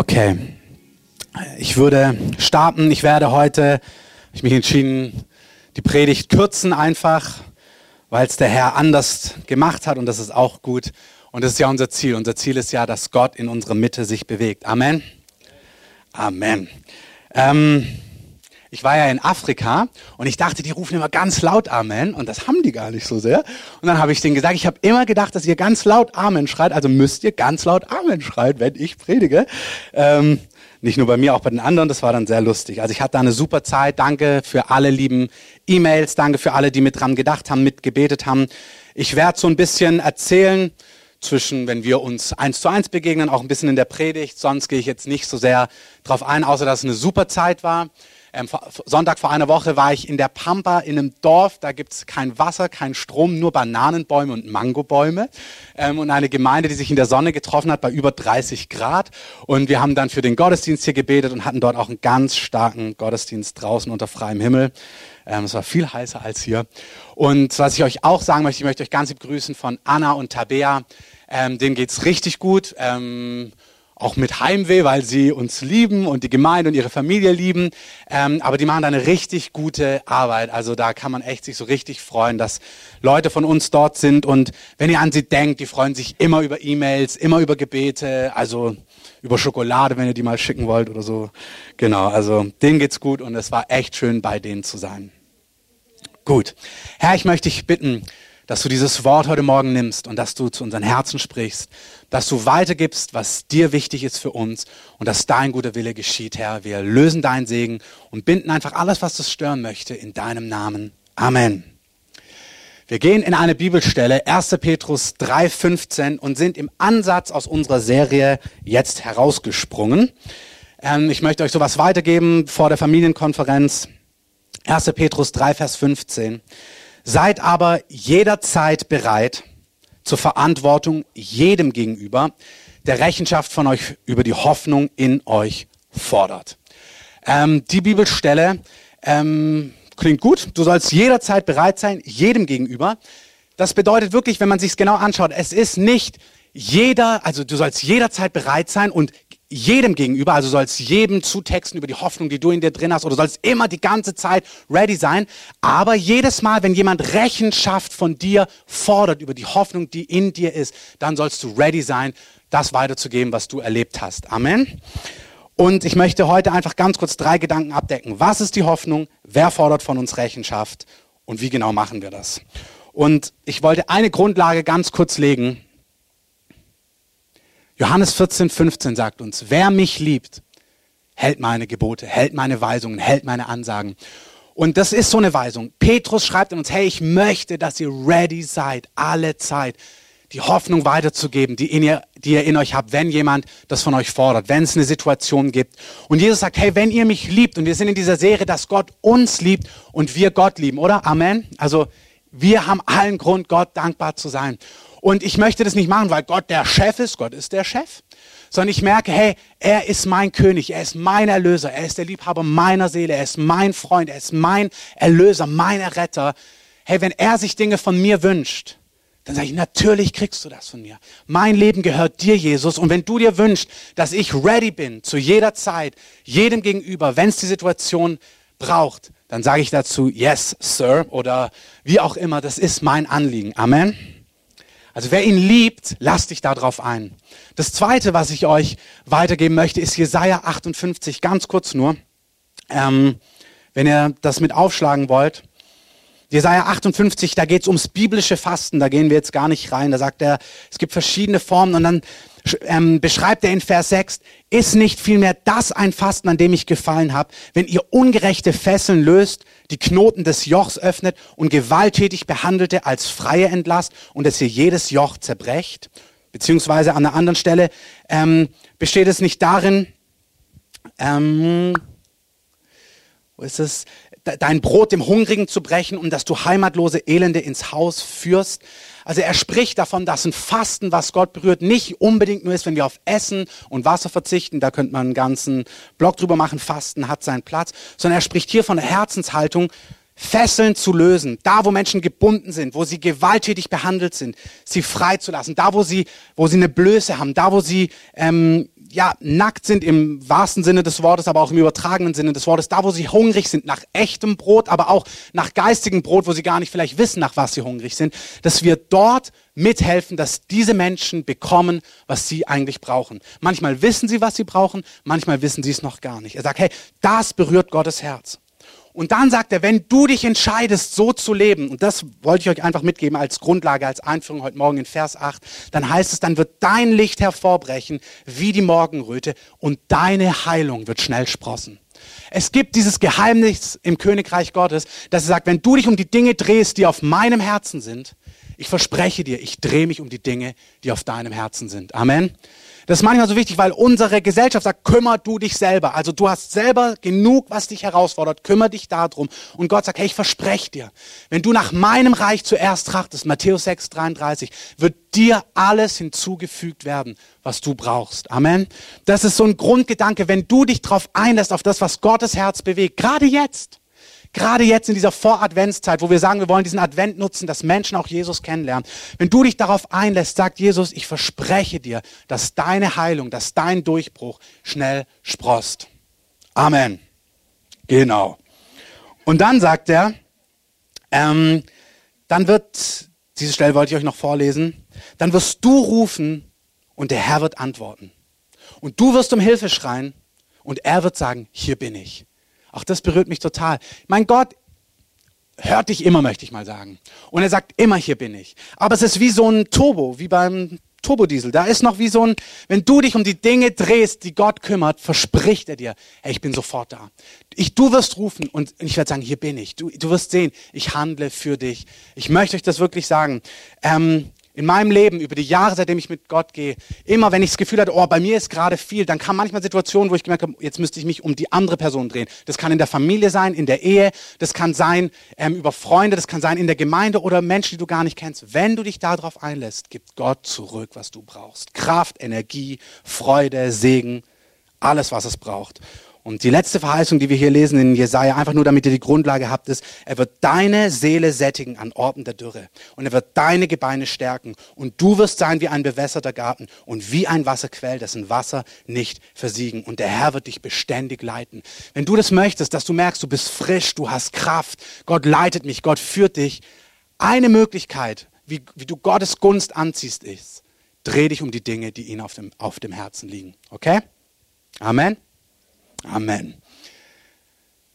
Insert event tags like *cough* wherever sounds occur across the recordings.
Okay, ich würde starten. Ich werde heute, ich mich entschieden, die Predigt kürzen einfach, weil es der Herr anders gemacht hat und das ist auch gut. Und das ist ja unser Ziel. Unser Ziel ist ja, dass Gott in unserer Mitte sich bewegt. Amen. Amen. Ähm, ich war ja in Afrika und ich dachte, die rufen immer ganz laut Amen und das haben die gar nicht so sehr. Und dann habe ich denen gesagt, ich habe immer gedacht, dass ihr ganz laut Amen schreit, also müsst ihr ganz laut Amen schreien, wenn ich predige. Ähm, nicht nur bei mir, auch bei den anderen, das war dann sehr lustig. Also ich hatte da eine super Zeit, danke für alle lieben E-Mails, danke für alle, die mit dran gedacht haben, mitgebetet haben. Ich werde so ein bisschen erzählen, zwischen, wenn wir uns eins zu eins begegnen, auch ein bisschen in der Predigt. Sonst gehe ich jetzt nicht so sehr drauf ein, außer dass es eine super Zeit war. Ähm, Sonntag vor einer Woche war ich in der Pampa in einem Dorf, da gibt es kein Wasser, kein Strom, nur Bananenbäume und Mangobäume. Ähm, und eine Gemeinde, die sich in der Sonne getroffen hat bei über 30 Grad. Und wir haben dann für den Gottesdienst hier gebetet und hatten dort auch einen ganz starken Gottesdienst draußen unter freiem Himmel. Ähm, es war viel heißer als hier. Und was ich euch auch sagen möchte, ich möchte euch ganz lieb grüßen von Anna und Tabea. Ähm, denen geht's richtig gut. Ähm, auch mit Heimweh, weil sie uns lieben und die Gemeinde und ihre Familie lieben. Ähm, aber die machen da eine richtig gute Arbeit. Also da kann man echt sich so richtig freuen, dass Leute von uns dort sind. Und wenn ihr an sie denkt, die freuen sich immer über E-Mails, immer über Gebete, also über Schokolade, wenn ihr die mal schicken wollt oder so. Genau, also denen geht's gut und es war echt schön, bei denen zu sein. Gut. Herr, ich möchte dich bitten, dass du dieses Wort heute Morgen nimmst und dass du zu unseren Herzen sprichst, dass du weitergibst, was dir wichtig ist für uns und dass dein guter Wille geschieht, Herr. Wir lösen deinen Segen und binden einfach alles, was das stören möchte, in deinem Namen. Amen. Wir gehen in eine Bibelstelle, 1. Petrus 3,15 und sind im Ansatz aus unserer Serie jetzt herausgesprungen. Ähm, ich möchte euch sowas weitergeben vor der Familienkonferenz. 1. Petrus 3, Vers 15. Seid aber jederzeit bereit zur Verantwortung jedem gegenüber, der Rechenschaft von euch über die Hoffnung in euch fordert. Ähm, die Bibelstelle ähm, klingt gut. Du sollst jederzeit bereit sein, jedem gegenüber. Das bedeutet wirklich, wenn man sich es genau anschaut, es ist nicht jeder, also du sollst jederzeit bereit sein und jedem gegenüber, also sollst jedem zutexten über die Hoffnung, die du in dir drin hast, oder sollst immer die ganze Zeit ready sein. Aber jedes Mal, wenn jemand Rechenschaft von dir fordert über die Hoffnung, die in dir ist, dann sollst du ready sein, das weiterzugeben, was du erlebt hast. Amen. Und ich möchte heute einfach ganz kurz drei Gedanken abdecken. Was ist die Hoffnung? Wer fordert von uns Rechenschaft? Und wie genau machen wir das? Und ich wollte eine Grundlage ganz kurz legen, Johannes 14, 15 sagt uns, wer mich liebt, hält meine Gebote, hält meine Weisungen, hält meine Ansagen. Und das ist so eine Weisung. Petrus schreibt an uns, hey, ich möchte, dass ihr ready seid, alle Zeit, die Hoffnung weiterzugeben, die, ihr, die ihr in euch habt, wenn jemand das von euch fordert, wenn es eine Situation gibt. Und Jesus sagt, hey, wenn ihr mich liebt, und wir sind in dieser Serie, dass Gott uns liebt und wir Gott lieben, oder? Amen. Also wir haben allen Grund, Gott dankbar zu sein. Und ich möchte das nicht machen, weil Gott der Chef ist. Gott ist der Chef. Sondern ich merke, hey, er ist mein König, er ist mein Erlöser, er ist der Liebhaber meiner Seele, er ist mein Freund, er ist mein Erlöser, mein Retter. Hey, wenn er sich Dinge von mir wünscht, dann sage ich, natürlich kriegst du das von mir. Mein Leben gehört dir, Jesus. Und wenn du dir wünschst, dass ich ready bin, zu jeder Zeit, jedem gegenüber, wenn es die Situation braucht, dann sage ich dazu, yes, Sir, oder wie auch immer, das ist mein Anliegen. Amen. Also wer ihn liebt, lasst dich darauf ein. Das zweite, was ich euch weitergeben möchte, ist Jesaja 58, ganz kurz nur. Ähm, wenn ihr das mit aufschlagen wollt. Jesaja 58, da geht es ums biblische Fasten, da gehen wir jetzt gar nicht rein. Da sagt er, es gibt verschiedene Formen und dann ähm, beschreibt er in Vers 6, ist nicht vielmehr das ein Fasten, an dem ich gefallen habe, wenn ihr ungerechte Fesseln löst, die Knoten des Jochs öffnet und gewalttätig Behandelte als Freie entlasst und dass ihr jedes Joch zerbrecht? Beziehungsweise an einer anderen Stelle ähm, besteht es nicht darin, ähm, wo ist es? dein Brot dem Hungrigen zu brechen und dass du heimatlose Elende ins Haus führst. Also er spricht davon, dass ein Fasten, was Gott berührt, nicht unbedingt nur ist, wenn wir auf Essen und Wasser verzichten. Da könnte man einen ganzen Blog drüber machen. Fasten hat seinen Platz. Sondern er spricht hier von der Herzenshaltung, Fesseln zu lösen, da wo Menschen gebunden sind, wo sie gewalttätig behandelt sind, sie freizulassen, da wo sie, wo sie eine Blöße haben, da wo sie ähm, ja, nackt sind im wahrsten Sinne des Wortes, aber auch im übertragenen Sinne des Wortes, da wo sie hungrig sind nach echtem Brot, aber auch nach geistigem Brot, wo sie gar nicht vielleicht wissen, nach was sie hungrig sind, dass wir dort mithelfen, dass diese Menschen bekommen, was sie eigentlich brauchen. Manchmal wissen sie, was sie brauchen, manchmal wissen sie es noch gar nicht. Er sagt, hey, das berührt Gottes Herz. Und dann sagt er, wenn du dich entscheidest, so zu leben, und das wollte ich euch einfach mitgeben als Grundlage, als Einführung heute Morgen in Vers 8, dann heißt es, dann wird dein Licht hervorbrechen wie die Morgenröte und deine Heilung wird schnell sprossen. Es gibt dieses Geheimnis im Königreich Gottes, dass er sagt, wenn du dich um die Dinge drehst, die auf meinem Herzen sind, ich verspreche dir, ich drehe mich um die Dinge, die auf deinem Herzen sind. Amen. Das ist manchmal so wichtig, weil unsere Gesellschaft sagt, kümmer du dich selber. Also du hast selber genug, was dich herausfordert, kümmer dich darum. Und Gott sagt, hey, ich verspreche dir, wenn du nach meinem Reich zuerst trachtest, Matthäus 6, 33, wird dir alles hinzugefügt werden, was du brauchst. Amen. Das ist so ein Grundgedanke, wenn du dich darauf einlässt, auf das, was Gottes Herz bewegt, gerade jetzt. Gerade jetzt in dieser Voradventszeit, wo wir sagen, wir wollen diesen Advent nutzen, dass Menschen auch Jesus kennenlernen. Wenn du dich darauf einlässt, sagt Jesus, ich verspreche dir, dass deine Heilung, dass dein Durchbruch schnell sprost. Amen. Genau. Und dann sagt er, ähm, dann wird, diese Stelle wollte ich euch noch vorlesen, dann wirst du rufen und der Herr wird antworten. Und du wirst um Hilfe schreien und er wird sagen, hier bin ich. Ach, das berührt mich total. Mein Gott hört dich immer, möchte ich mal sagen. Und er sagt immer, hier bin ich. Aber es ist wie so ein Turbo, wie beim Turbodiesel. Da ist noch wie so ein, wenn du dich um die Dinge drehst, die Gott kümmert, verspricht er dir, hey, ich bin sofort da. Ich, du wirst rufen und ich werde sagen, hier bin ich. Du, du wirst sehen, ich handle für dich. Ich möchte euch das wirklich sagen. Ähm, in meinem Leben, über die Jahre, seitdem ich mit Gott gehe, immer wenn ich das Gefühl hatte, oh, bei mir ist gerade viel, dann kam manchmal Situationen, wo ich gemerkt habe, jetzt müsste ich mich um die andere Person drehen. Das kann in der Familie sein, in der Ehe, das kann sein ähm, über Freunde, das kann sein in der Gemeinde oder Menschen, die du gar nicht kennst. Wenn du dich darauf einlässt, gibt Gott zurück, was du brauchst. Kraft, Energie, Freude, Segen, alles, was es braucht. Und die letzte Verheißung, die wir hier lesen in Jesaja, einfach nur damit ihr die Grundlage habt, ist, er wird deine Seele sättigen an Orten der Dürre. Und er wird deine Gebeine stärken. Und du wirst sein wie ein bewässerter Garten und wie ein Wasserquell, dessen Wasser nicht versiegen. Und der Herr wird dich beständig leiten. Wenn du das möchtest, dass du merkst, du bist frisch, du hast Kraft, Gott leitet mich, Gott führt dich. Eine Möglichkeit, wie, wie du Gottes Gunst anziehst, ist, dreh dich um die Dinge, die ihnen auf dem, auf dem Herzen liegen. Okay? Amen. Amen.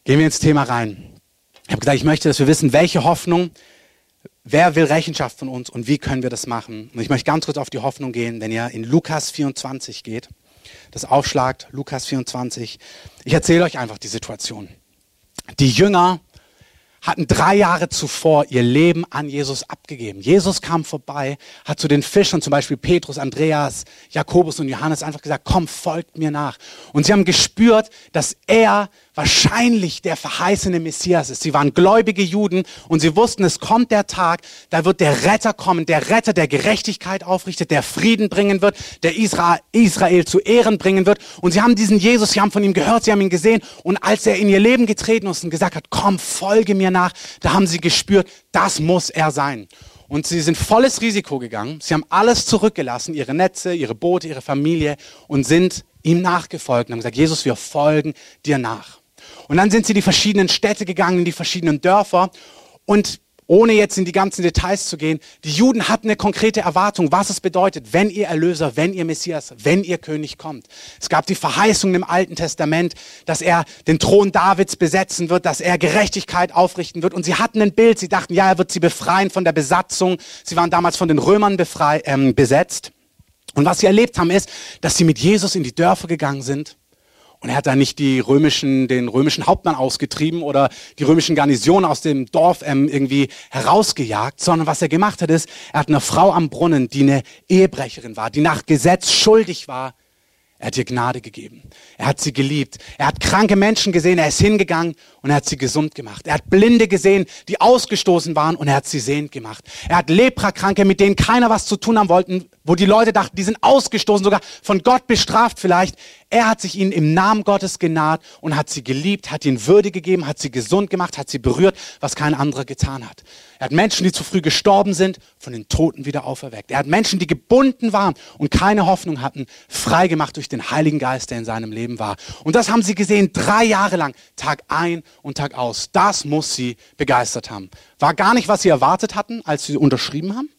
Gehen wir ins Thema rein. Ich habe gesagt, ich möchte, dass wir wissen, welche Hoffnung, wer will Rechenschaft von uns und wie können wir das machen. Und ich möchte ganz kurz auf die Hoffnung gehen, wenn ihr in Lukas 24 geht, das aufschlagt, Lukas 24. Ich erzähle euch einfach die Situation. Die Jünger hatten drei Jahre zuvor ihr Leben an Jesus abgegeben. Jesus kam vorbei, hat zu den Fischern, zum Beispiel Petrus, Andreas, Jakobus und Johannes, einfach gesagt, komm, folgt mir nach. Und sie haben gespürt, dass er wahrscheinlich der verheißene Messias ist. Sie waren gläubige Juden und sie wussten, es kommt der Tag, da wird der Retter kommen, der Retter, der Gerechtigkeit aufrichtet, der Frieden bringen wird, der Israel, Israel zu Ehren bringen wird. Und sie haben diesen Jesus, sie haben von ihm gehört, sie haben ihn gesehen. Und als er in ihr Leben getreten ist und gesagt hat, komm, folge mir nach, da haben sie gespürt, das muss er sein. Und sie sind volles Risiko gegangen. Sie haben alles zurückgelassen, ihre Netze, ihre Boote, ihre Familie und sind ihm nachgefolgt und haben gesagt, Jesus, wir folgen dir nach. Und dann sind sie die verschiedenen Städte gegangen, die verschiedenen Dörfer. Und ohne jetzt in die ganzen Details zu gehen, die Juden hatten eine konkrete Erwartung, was es bedeutet, wenn ihr Erlöser, wenn ihr Messias, wenn ihr König kommt. Es gab die Verheißung im Alten Testament, dass er den Thron Davids besetzen wird, dass er Gerechtigkeit aufrichten wird. Und sie hatten ein Bild, sie dachten, ja, er wird sie befreien von der Besatzung. Sie waren damals von den Römern befrei, ähm, besetzt. Und was sie erlebt haben, ist, dass sie mit Jesus in die Dörfer gegangen sind und er hat da nicht die römischen, den römischen Hauptmann ausgetrieben oder die römischen Garnisonen aus dem Dorf ähm, irgendwie herausgejagt, sondern was er gemacht hat, ist, er hat eine Frau am Brunnen, die eine Ehebrecherin war, die nach Gesetz schuldig war, er hat ihr Gnade gegeben. Er hat sie geliebt. Er hat kranke Menschen gesehen. Er ist hingegangen und er hat sie gesund gemacht. Er hat Blinde gesehen, die ausgestoßen waren und er hat sie sehend gemacht. Er hat Leprakranke, mit denen keiner was zu tun haben wollten, wo die Leute dachten, die sind ausgestoßen, sogar von Gott bestraft vielleicht. Er hat sich ihnen im Namen Gottes genaht und hat sie geliebt, hat ihnen Würde gegeben, hat sie gesund gemacht, hat sie berührt, was kein anderer getan hat. Er hat Menschen, die zu früh gestorben sind, von den Toten wieder auferweckt. Er hat Menschen, die gebunden waren und keine Hoffnung hatten, frei gemacht durch den Heiligen Geist, der in seinem Leben war. Und das haben sie gesehen, drei Jahre lang, Tag ein und Tag aus. Das muss sie begeistert haben. War gar nicht, was sie erwartet hatten, als sie unterschrieben haben.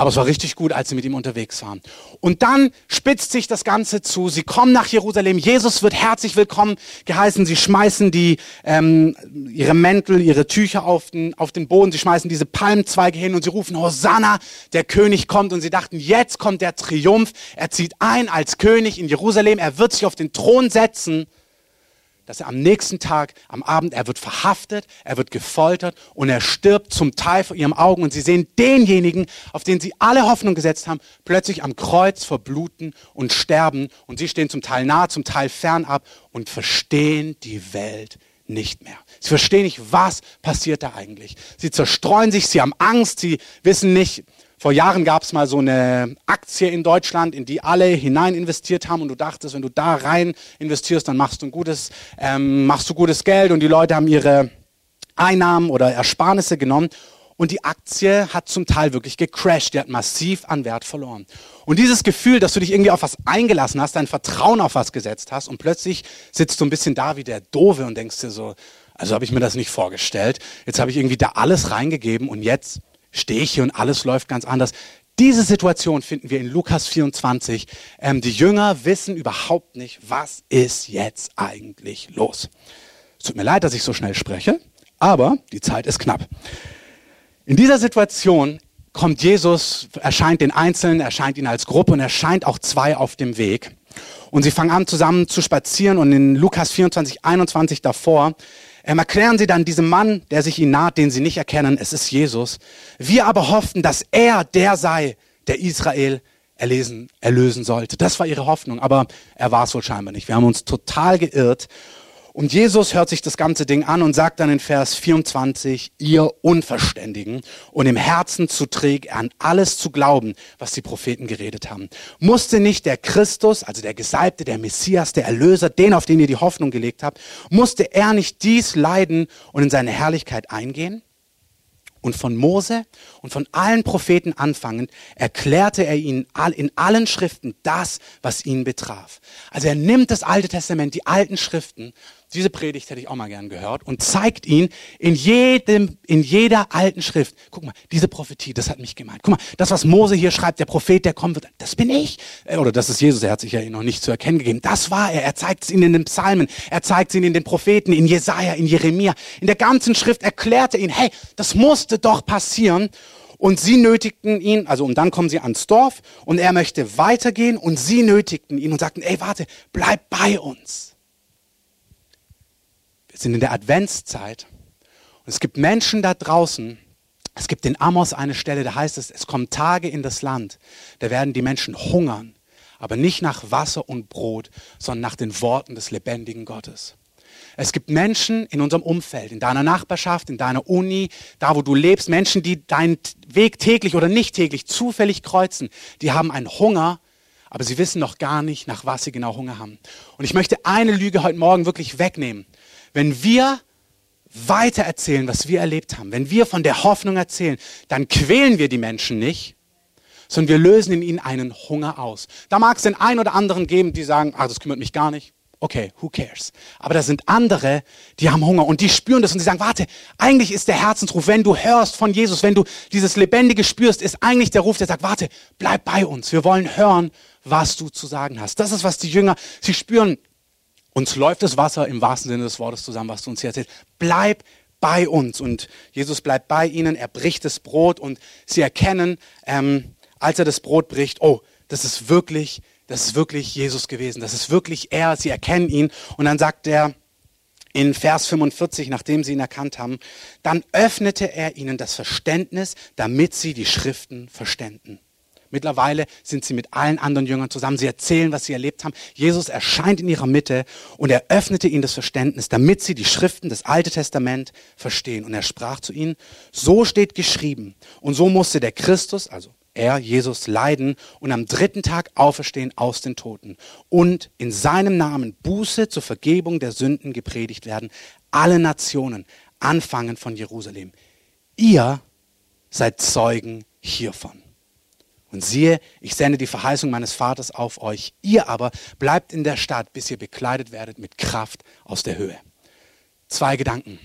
Aber es war richtig gut, als sie mit ihm unterwegs waren. Und dann spitzt sich das Ganze zu. Sie kommen nach Jerusalem. Jesus wird herzlich willkommen geheißen. Sie schmeißen die, ähm, ihre Mäntel, ihre Tücher auf den, auf den Boden. Sie schmeißen diese Palmzweige hin und sie rufen, Hosanna, der König kommt. Und sie dachten, jetzt kommt der Triumph. Er zieht ein als König in Jerusalem. Er wird sich auf den Thron setzen dass er am nächsten Tag, am Abend, er wird verhaftet, er wird gefoltert und er stirbt zum Teil vor ihren Augen. Und sie sehen denjenigen, auf den sie alle Hoffnung gesetzt haben, plötzlich am Kreuz verbluten und sterben. Und sie stehen zum Teil nah, zum Teil fernab und verstehen die Welt nicht mehr. Sie verstehen nicht, was passiert da eigentlich. Sie zerstreuen sich, sie haben Angst, sie wissen nicht, vor Jahren gab es mal so eine Aktie in Deutschland, in die alle hinein investiert haben und du dachtest, wenn du da rein investierst, dann machst du ein gutes, ähm, machst du gutes Geld und die Leute haben ihre Einnahmen oder Ersparnisse genommen und die Aktie hat zum Teil wirklich gecrashed, die hat massiv an Wert verloren. Und dieses Gefühl, dass du dich irgendwie auf was eingelassen hast, dein Vertrauen auf was gesetzt hast und plötzlich sitzt du ein bisschen da wie der Dove und denkst dir so, also habe ich mir das nicht vorgestellt. Jetzt habe ich irgendwie da alles reingegeben und jetzt stehe ich hier und alles läuft ganz anders. Diese Situation finden wir in Lukas 24. Ähm, die Jünger wissen überhaupt nicht, was ist jetzt eigentlich los. Es tut mir leid, dass ich so schnell spreche, aber die Zeit ist knapp. In dieser Situation kommt Jesus, erscheint den Einzelnen, erscheint ihnen als Gruppe und erscheint auch zwei auf dem Weg. Und sie fangen an zusammen zu spazieren und in Lukas 24, 21 davor erklären sie dann diesem Mann, der sich ihnen naht, den sie nicht erkennen, es ist Jesus. Wir aber hofften, dass er der sei, der Israel erlesen, erlösen sollte. Das war ihre Hoffnung, aber er war es wohl scheinbar nicht. Wir haben uns total geirrt und Jesus hört sich das ganze Ding an und sagt dann in Vers 24, ihr Unverständigen und im Herzen zu träg an alles zu glauben, was die Propheten geredet haben. Musste nicht der Christus, also der Gesalbte, der Messias, der Erlöser, den, auf den ihr die Hoffnung gelegt habt, musste er nicht dies leiden und in seine Herrlichkeit eingehen? Und von Mose und von allen Propheten anfangend erklärte er ihnen in allen Schriften das, was ihn betraf. Also er nimmt das Alte Testament, die alten Schriften diese Predigt hätte ich auch mal gern gehört und zeigt ihn in jedem, in jeder alten Schrift. Guck mal, diese Prophetie, das hat mich gemeint. Guck mal, das, was Mose hier schreibt, der Prophet, der kommen wird, das bin ich. Äh, oder das ist Jesus, er hat sich ja noch nicht zu erkennen gegeben. Das war er. Er zeigt es ihnen in den Psalmen. Er zeigt es ihnen in den Propheten, in Jesaja, in Jeremia. In der ganzen Schrift erklärte ihn, hey, das musste doch passieren. Und sie nötigten ihn, also und dann kommen sie ans Dorf und er möchte weitergehen und sie nötigten ihn und sagten, ey, warte, bleib bei uns sind in der Adventszeit. Und es gibt Menschen da draußen, es gibt in Amos eine Stelle, da heißt es, es kommen Tage in das Land, da werden die Menschen hungern, aber nicht nach Wasser und Brot, sondern nach den Worten des lebendigen Gottes. Es gibt Menschen in unserem Umfeld, in deiner Nachbarschaft, in deiner Uni, da wo du lebst, Menschen, die deinen Weg täglich oder nicht täglich zufällig kreuzen, die haben einen Hunger, aber sie wissen noch gar nicht, nach was sie genau Hunger haben. Und ich möchte eine Lüge heute Morgen wirklich wegnehmen. Wenn wir weiter erzählen, was wir erlebt haben, wenn wir von der Hoffnung erzählen, dann quälen wir die Menschen nicht, sondern wir lösen in ihnen einen Hunger aus. Da mag es den einen oder anderen geben, die sagen, ach, das kümmert mich gar nicht. Okay, who cares? Aber da sind andere, die haben Hunger und die spüren das und die sagen, warte, eigentlich ist der Herzensruf, wenn du hörst von Jesus, wenn du dieses Lebendige spürst, ist eigentlich der Ruf, der sagt, warte, bleib bei uns. Wir wollen hören, was du zu sagen hast. Das ist, was die Jünger, sie spüren, uns läuft das Wasser im wahrsten Sinne des Wortes zusammen, was du uns hier erzählst. Bleib bei uns. Und Jesus bleibt bei ihnen, er bricht das Brot und sie erkennen, ähm, als er das Brot bricht, oh, das ist wirklich, das ist wirklich Jesus gewesen. Das ist wirklich er. Sie erkennen ihn. Und dann sagt er in Vers 45, nachdem sie ihn erkannt haben, dann öffnete er ihnen das Verständnis, damit sie die Schriften verständen. Mittlerweile sind sie mit allen anderen Jüngern zusammen. Sie erzählen, was sie erlebt haben. Jesus erscheint in ihrer Mitte und er öffnete ihnen das Verständnis, damit sie die Schriften des Alten Testament verstehen. Und er sprach zu ihnen, so steht geschrieben. Und so musste der Christus, also er, Jesus, leiden und am dritten Tag auferstehen aus den Toten und in seinem Namen Buße zur Vergebung der Sünden gepredigt werden, alle Nationen, anfangen von Jerusalem. Ihr seid Zeugen hiervon. Und siehe, ich sende die Verheißung meines Vaters auf euch. Ihr aber bleibt in der Stadt, bis ihr bekleidet werdet mit Kraft aus der Höhe. Zwei Gedanken.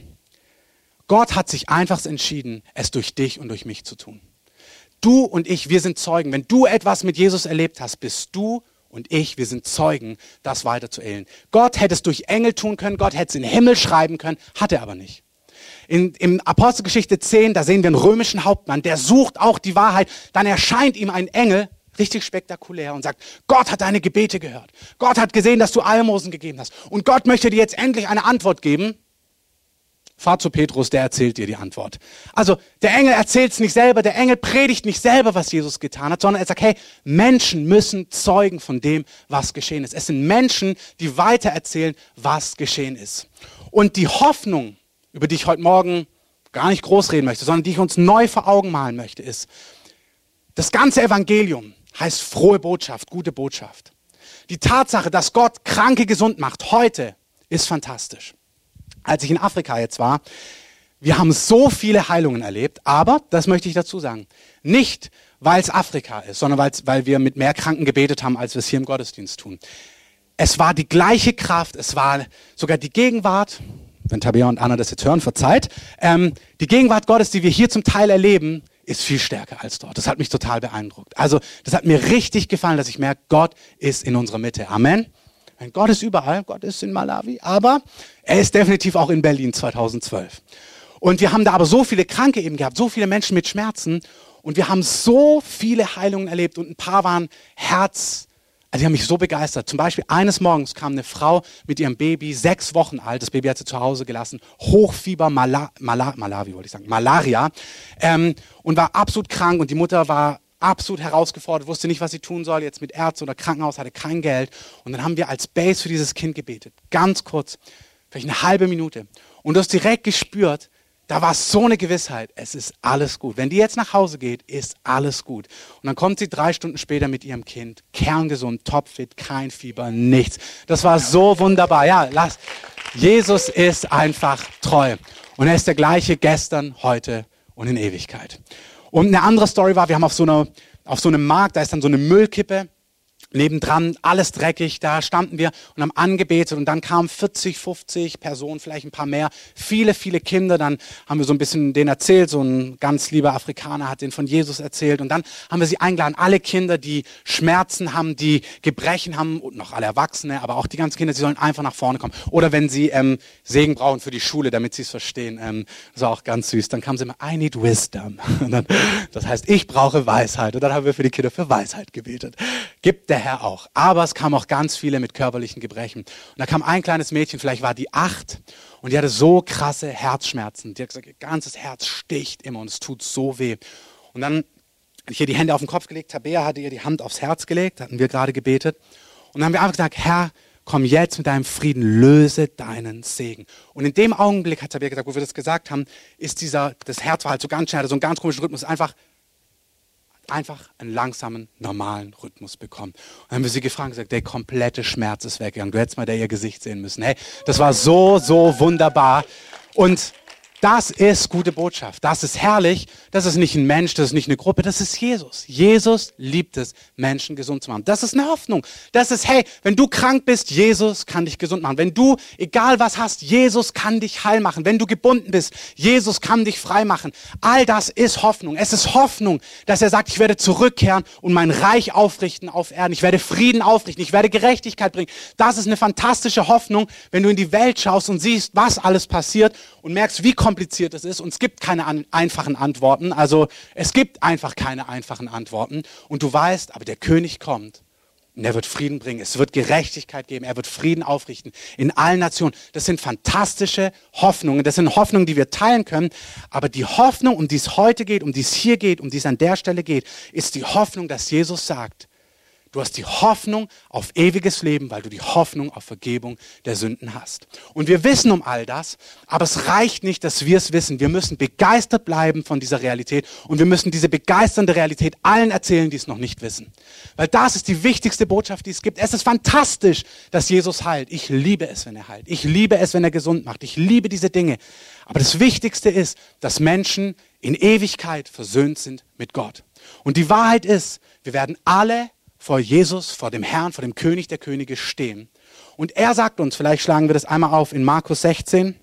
Gott hat sich einfach entschieden, es durch dich und durch mich zu tun. Du und ich, wir sind Zeugen. Wenn du etwas mit Jesus erlebt hast, bist du und ich, wir sind Zeugen, das weiterzuerzählen. Gott hätte es durch Engel tun können, Gott hätte es in den Himmel schreiben können, hat er aber nicht. In, in Apostelgeschichte 10, da sehen wir einen römischen Hauptmann, der sucht auch die Wahrheit. Dann erscheint ihm ein Engel, richtig spektakulär, und sagt, Gott hat deine Gebete gehört. Gott hat gesehen, dass du Almosen gegeben hast. Und Gott möchte dir jetzt endlich eine Antwort geben. Fahr zu Petrus, der erzählt dir die Antwort. Also der Engel erzählt es nicht selber, der Engel predigt nicht selber, was Jesus getan hat, sondern er sagt, hey, Menschen müssen zeugen von dem, was geschehen ist. Es sind Menschen, die weiter erzählen, was geschehen ist. Und die Hoffnung, über die ich heute Morgen gar nicht groß reden möchte, sondern die ich uns neu vor Augen malen möchte, ist, das ganze Evangelium heißt frohe Botschaft, gute Botschaft. Die Tatsache, dass Gott Kranke gesund macht, heute ist fantastisch. Als ich in Afrika jetzt war, wir haben so viele Heilungen erlebt, aber, das möchte ich dazu sagen, nicht, weil es Afrika ist, sondern weil wir mit mehr Kranken gebetet haben, als wir es hier im Gottesdienst tun. Es war die gleiche Kraft, es war sogar die Gegenwart, wenn Tabea und Anna das jetzt hören, verzeiht. Ähm, die Gegenwart Gottes, die wir hier zum Teil erleben, ist viel stärker als dort. Das hat mich total beeindruckt. Also, das hat mir richtig gefallen, dass ich merke, Gott ist in unserer Mitte. Amen. Gott ist überall, Gott ist in Malawi, aber er ist definitiv auch in Berlin 2012. Und wir haben da aber so viele Kranke eben gehabt, so viele Menschen mit Schmerzen und wir haben so viele Heilungen erlebt und ein paar waren Herz, also die haben mich so begeistert. Zum Beispiel eines Morgens kam eine Frau mit ihrem Baby, sechs Wochen alt, das Baby hat sie zu Hause gelassen, Hochfieber, Mala, Mala, Malawi wollte ich sagen, Malaria, ähm, und war absolut krank und die Mutter war absolut herausgefordert, wusste nicht, was sie tun soll, jetzt mit Ärzte oder Krankenhaus, hatte kein Geld. Und dann haben wir als Base für dieses Kind gebetet, ganz kurz, vielleicht eine halbe Minute. Und du hast direkt gespürt, da war so eine Gewissheit, es ist alles gut. Wenn die jetzt nach Hause geht, ist alles gut. Und dann kommt sie drei Stunden später mit ihrem Kind, kerngesund, topfit, kein Fieber, nichts. Das war so wunderbar. Ja, lass. Jesus ist einfach treu. Und er ist der gleiche gestern, heute und in Ewigkeit. Und eine andere Story war, wir haben auf so, einer, auf so einem Markt, da ist dann so eine Müllkippe nebendran, alles dreckig, da standen wir und haben angebetet und dann kamen 40, 50 Personen, vielleicht ein paar mehr, viele, viele Kinder, dann haben wir so ein bisschen denen erzählt, so ein ganz lieber Afrikaner hat denen von Jesus erzählt und dann haben wir sie eingeladen, alle Kinder, die Schmerzen haben, die Gebrechen haben und noch alle Erwachsene, aber auch die ganzen Kinder, sie sollen einfach nach vorne kommen oder wenn sie ähm, Segen brauchen für die Schule, damit sie es verstehen, ähm, das war auch ganz süß, dann kamen sie immer, I need wisdom, *laughs* dann, das heißt, ich brauche Weisheit. Und dann haben wir für die Kinder für Weisheit gebetet. Gibt der Herr auch. Aber es kamen auch ganz viele mit körperlichen Gebrechen. Und da kam ein kleines Mädchen, vielleicht war die acht, und die hatte so krasse Herzschmerzen. Die hat gesagt, ihr ganzes Herz sticht immer und es tut so weh. Und dann habe ich ihr die Hände auf den Kopf gelegt. Tabea hatte ihr die Hand aufs Herz gelegt, hatten wir gerade gebetet. Und dann haben wir einfach gesagt, Herr, komm jetzt mit deinem Frieden, löse deinen Segen. Und in dem Augenblick hat Tabea gesagt, wo wir das gesagt haben, ist dieser, das Herz war halt so ganz schnell, so einen ganz komischen Rhythmus, einfach einfach einen langsamen, normalen Rhythmus bekommen. Und dann haben wir sie gefragt und gesagt, der komplette Schmerz ist weggegangen. Du hättest mal da ihr Gesicht sehen müssen. Hey, das war so, so wunderbar. Und das ist gute Botschaft. Das ist herrlich. Das ist nicht ein Mensch, das ist nicht eine Gruppe, das ist Jesus. Jesus liebt es, Menschen gesund zu machen. Das ist eine Hoffnung. Das ist, hey, wenn du krank bist, Jesus kann dich gesund machen. Wenn du, egal was hast, Jesus kann dich heil machen. Wenn du gebunden bist, Jesus kann dich frei machen. All das ist Hoffnung. Es ist Hoffnung, dass er sagt, ich werde zurückkehren und mein Reich aufrichten auf Erden. Ich werde Frieden aufrichten. Ich werde Gerechtigkeit bringen. Das ist eine fantastische Hoffnung, wenn du in die Welt schaust und siehst, was alles passiert und merkst, wie kompliziert es ist. Und es gibt keine an, einfachen Antworten. Also es gibt einfach keine einfachen Antworten. Und du weißt, aber der König kommt. Und er wird Frieden bringen. Es wird Gerechtigkeit geben. Er wird Frieden aufrichten in allen Nationen. Das sind fantastische Hoffnungen. Das sind Hoffnungen, die wir teilen können. Aber die Hoffnung, um die es heute geht, um die es hier geht, um die es an der Stelle geht, ist die Hoffnung, dass Jesus sagt, Du hast die Hoffnung auf ewiges Leben, weil du die Hoffnung auf Vergebung der Sünden hast. Und wir wissen um all das, aber es reicht nicht, dass wir es wissen. Wir müssen begeistert bleiben von dieser Realität und wir müssen diese begeisternde Realität allen erzählen, die es noch nicht wissen. Weil das ist die wichtigste Botschaft, die es gibt. Es ist fantastisch, dass Jesus heilt. Ich liebe es, wenn er heilt. Ich liebe es, wenn er gesund macht. Ich liebe diese Dinge. Aber das Wichtigste ist, dass Menschen in Ewigkeit versöhnt sind mit Gott. Und die Wahrheit ist, wir werden alle vor Jesus, vor dem Herrn, vor dem König der Könige stehen. Und er sagt uns, vielleicht schlagen wir das einmal auf in Markus 16,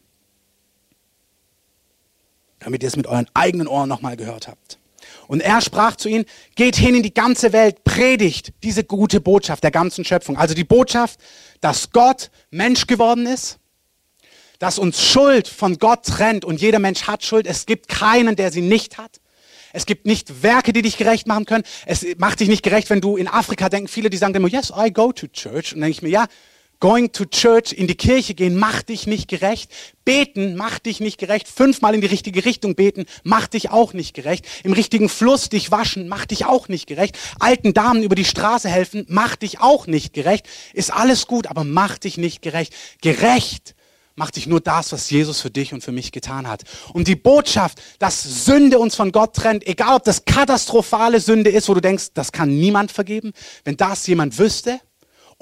damit ihr es mit euren eigenen Ohren nochmal gehört habt. Und er sprach zu ihnen, geht hin in die ganze Welt, predigt diese gute Botschaft der ganzen Schöpfung. Also die Botschaft, dass Gott Mensch geworden ist, dass uns Schuld von Gott trennt und jeder Mensch hat Schuld. Es gibt keinen, der sie nicht hat. Es gibt nicht Werke, die dich gerecht machen können. Es macht dich nicht gerecht, wenn du in Afrika denken, viele, die sagen immer, yes, I go to church. Und dann denke ich mir, ja, going to church, in die Kirche gehen, macht dich nicht gerecht. Beten macht dich nicht gerecht. Fünfmal in die richtige Richtung beten macht dich auch nicht gerecht. Im richtigen Fluss dich waschen macht dich auch nicht gerecht. Alten Damen über die Straße helfen macht dich auch nicht gerecht. Ist alles gut, aber macht dich nicht gerecht. Gerecht macht sich nur das, was Jesus für dich und für mich getan hat. Und die Botschaft, dass Sünde uns von Gott trennt, egal ob das katastrophale Sünde ist, wo du denkst, das kann niemand vergeben, wenn das jemand wüsste,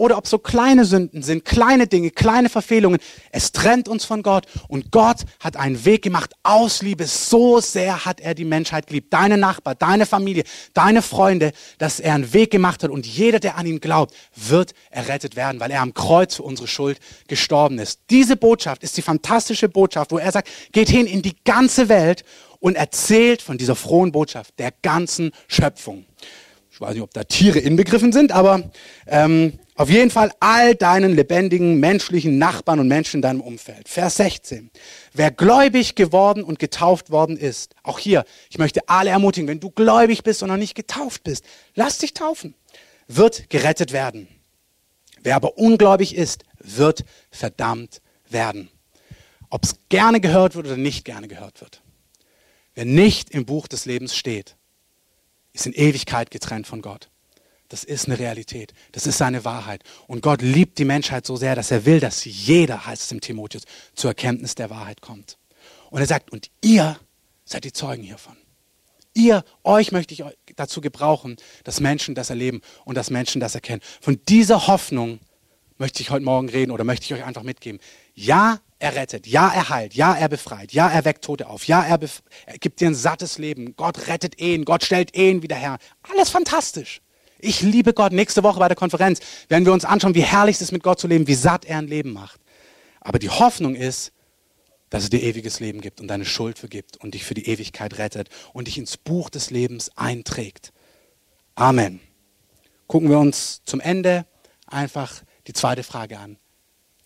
oder ob so kleine Sünden sind, kleine Dinge, kleine Verfehlungen. Es trennt uns von Gott und Gott hat einen Weg gemacht aus Liebe. So sehr hat er die Menschheit geliebt. Deine Nachbar, deine Familie, deine Freunde, dass er einen Weg gemacht hat und jeder, der an ihn glaubt, wird errettet werden, weil er am Kreuz für unsere Schuld gestorben ist. Diese Botschaft ist die fantastische Botschaft, wo er sagt, geht hin in die ganze Welt und erzählt von dieser frohen Botschaft der ganzen Schöpfung. Ich weiß nicht, ob da Tiere inbegriffen sind, aber ähm, auf jeden Fall all deinen lebendigen menschlichen Nachbarn und Menschen in deinem Umfeld. Vers 16. Wer gläubig geworden und getauft worden ist, auch hier, ich möchte alle ermutigen, wenn du gläubig bist und noch nicht getauft bist, lass dich taufen, wird gerettet werden. Wer aber ungläubig ist, wird verdammt werden. Ob es gerne gehört wird oder nicht gerne gehört wird. Wer nicht im Buch des Lebens steht, ist in Ewigkeit getrennt von Gott. Das ist eine Realität. Das ist seine Wahrheit. Und Gott liebt die Menschheit so sehr, dass er will, dass jeder, heißt es im Timotheus, zur Erkenntnis der Wahrheit kommt. Und er sagt, und ihr seid die Zeugen hiervon. Ihr, euch möchte ich dazu gebrauchen, dass Menschen das erleben und dass Menschen das erkennen. Von dieser Hoffnung möchte ich heute Morgen reden oder möchte ich euch einfach mitgeben. Ja, er rettet, ja, er heilt, ja, er befreit, ja, er weckt Tote auf, ja, er, er gibt dir ein sattes Leben. Gott rettet Ehen, Gott stellt Ehen wieder her. Alles fantastisch. Ich liebe Gott. Nächste Woche bei der Konferenz werden wir uns anschauen, wie herrlich es ist, mit Gott zu leben, wie satt er ein Leben macht. Aber die Hoffnung ist, dass es dir ewiges Leben gibt und deine Schuld vergibt und dich für die Ewigkeit rettet und dich ins Buch des Lebens einträgt. Amen. Gucken wir uns zum Ende einfach die zweite Frage an.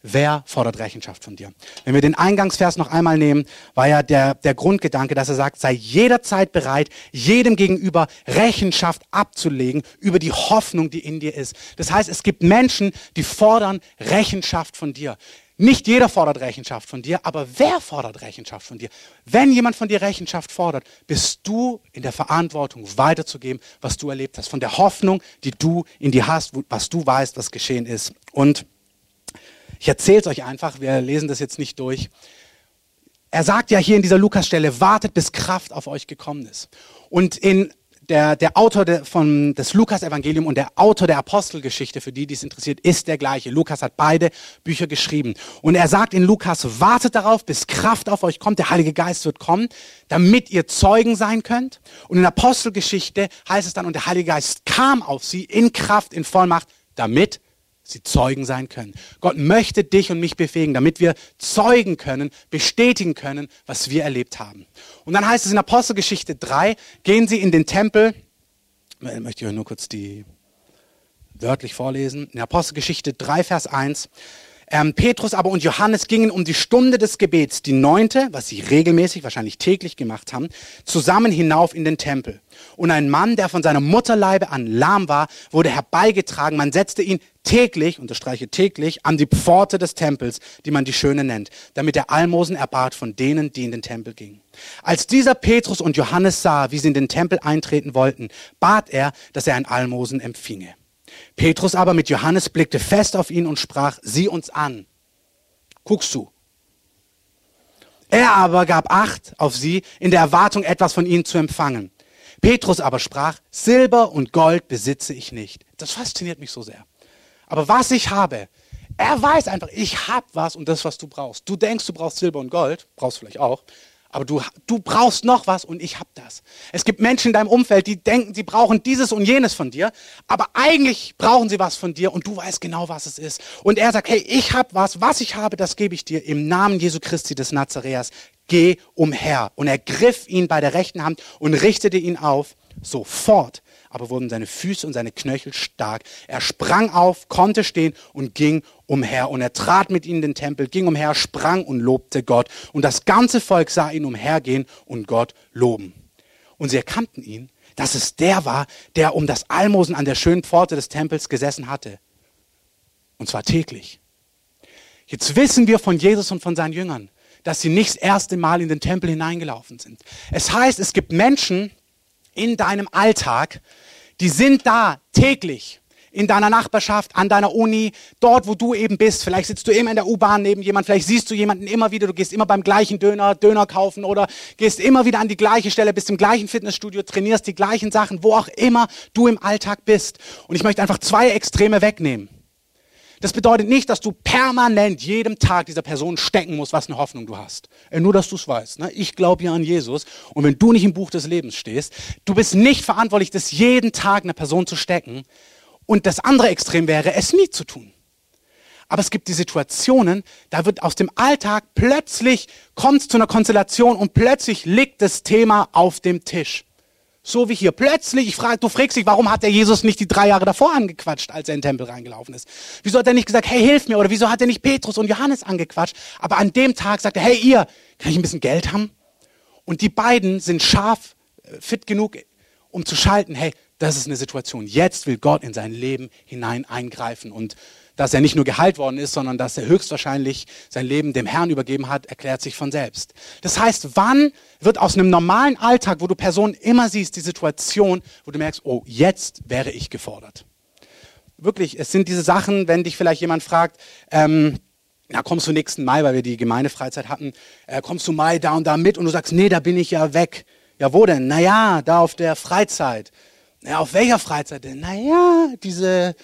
Wer fordert Rechenschaft von dir? Wenn wir den Eingangsvers noch einmal nehmen, war ja der, der Grundgedanke, dass er sagt, sei jederzeit bereit, jedem gegenüber Rechenschaft abzulegen über die Hoffnung, die in dir ist. Das heißt, es gibt Menschen, die fordern Rechenschaft von dir. Nicht jeder fordert Rechenschaft von dir, aber wer fordert Rechenschaft von dir? Wenn jemand von dir Rechenschaft fordert, bist du in der Verantwortung, weiterzugeben, was du erlebt hast, von der Hoffnung, die du in dir hast, was du weißt, was geschehen ist. Und ich erzähle es euch einfach, wir lesen das jetzt nicht durch. Er sagt ja hier in dieser Lukas-Stelle, wartet, bis Kraft auf euch gekommen ist. Und in der, der Autor de, von, des Lukas-Evangelium und der Autor der Apostelgeschichte, für die, die es interessiert, ist der gleiche. Lukas hat beide Bücher geschrieben. Und er sagt in Lukas, wartet darauf, bis Kraft auf euch kommt, der Heilige Geist wird kommen, damit ihr Zeugen sein könnt. Und in Apostelgeschichte heißt es dann, und der Heilige Geist kam auf sie in Kraft, in Vollmacht, damit sie Zeugen sein können. Gott möchte dich und mich befähigen, damit wir zeugen können, bestätigen können, was wir erlebt haben. Und dann heißt es in Apostelgeschichte 3, gehen sie in den Tempel, ich möchte ich euch nur kurz die wörtlich vorlesen, in Apostelgeschichte 3, Vers 1, ähm, Petrus aber und Johannes gingen um die Stunde des Gebets, die neunte, was sie regelmäßig, wahrscheinlich täglich gemacht haben, zusammen hinauf in den Tempel. Und ein Mann, der von seiner Mutterleibe an lahm war, wurde herbeigetragen. Man setzte ihn täglich, unterstreiche täglich, an die Pforte des Tempels, die man die Schöne nennt, damit er Almosen erbat von denen, die in den Tempel gingen. Als dieser Petrus und Johannes sah, wie sie in den Tempel eintreten wollten, bat er, dass er ein Almosen empfinge. Petrus aber mit Johannes blickte fest auf ihn und sprach, sieh uns an. Guckst du? Er aber gab Acht auf sie in der Erwartung, etwas von ihnen zu empfangen. Petrus aber sprach, Silber und Gold besitze ich nicht. Das fasziniert mich so sehr. Aber was ich habe, er weiß einfach, ich habe was und das, was du brauchst. Du denkst, du brauchst Silber und Gold, brauchst vielleicht auch, aber du, du brauchst noch was und ich habe das. Es gibt Menschen in deinem Umfeld, die denken, sie brauchen dieses und jenes von dir, aber eigentlich brauchen sie was von dir und du weißt genau, was es ist. Und er sagt, hey, ich habe was, was ich habe, das gebe ich dir im Namen Jesu Christi des Nazareas. Geh umher. Und er griff ihn bei der rechten Hand und richtete ihn auf. Sofort aber wurden seine Füße und seine Knöchel stark. Er sprang auf, konnte stehen und ging umher. Und er trat mit ihnen in den Tempel, ging umher, sprang und lobte Gott. Und das ganze Volk sah ihn umhergehen und Gott loben. Und sie erkannten ihn, dass es der war, der um das Almosen an der schönen Pforte des Tempels gesessen hatte. Und zwar täglich. Jetzt wissen wir von Jesus und von seinen Jüngern, dass sie nicht das erste Mal in den Tempel hineingelaufen sind. Es heißt, es gibt Menschen in deinem Alltag, die sind da täglich in deiner Nachbarschaft, an deiner Uni, dort, wo du eben bist. Vielleicht sitzt du immer in der U-Bahn neben jemand, vielleicht siehst du jemanden immer wieder, du gehst immer beim gleichen Döner, Döner kaufen oder gehst immer wieder an die gleiche Stelle, bist im gleichen Fitnessstudio, trainierst die gleichen Sachen, wo auch immer du im Alltag bist. Und ich möchte einfach zwei Extreme wegnehmen. Das bedeutet nicht, dass du permanent jedem Tag dieser Person stecken musst, was eine Hoffnung du hast. Äh, nur, dass du es weißt. Ne? Ich glaube ja an Jesus. Und wenn du nicht im Buch des Lebens stehst, du bist nicht verantwortlich, das jeden Tag einer Person zu stecken. Und das andere Extrem wäre, es nie zu tun. Aber es gibt die Situationen, da wird aus dem Alltag plötzlich, kommt es zu einer Konstellation und plötzlich liegt das Thema auf dem Tisch. So wie hier. Plötzlich, ich frage, du fragst dich, warum hat der Jesus nicht die drei Jahre davor angequatscht, als er in den Tempel reingelaufen ist? Wieso hat er nicht gesagt, hey, hilf mir? Oder wieso hat er nicht Petrus und Johannes angequatscht? Aber an dem Tag sagt er, hey, ihr, kann ich ein bisschen Geld haben? Und die beiden sind scharf, äh, fit genug, um zu schalten, hey, das ist eine Situation. Jetzt will Gott in sein Leben hinein eingreifen und dass er nicht nur geheilt worden ist, sondern dass er höchstwahrscheinlich sein Leben dem Herrn übergeben hat, erklärt sich von selbst. Das heißt, wann wird aus einem normalen Alltag, wo du Personen immer siehst, die Situation, wo du merkst, oh, jetzt wäre ich gefordert. Wirklich, es sind diese Sachen, wenn dich vielleicht jemand fragt, ähm, na, kommst du nächsten Mai, weil wir die Gemeindefreizeit hatten, äh, kommst du Mai da und da mit und du sagst, nee, da bin ich ja weg. Ja, wo denn? Naja, da auf der Freizeit. Ja, auf welcher Freizeit denn? Naja, diese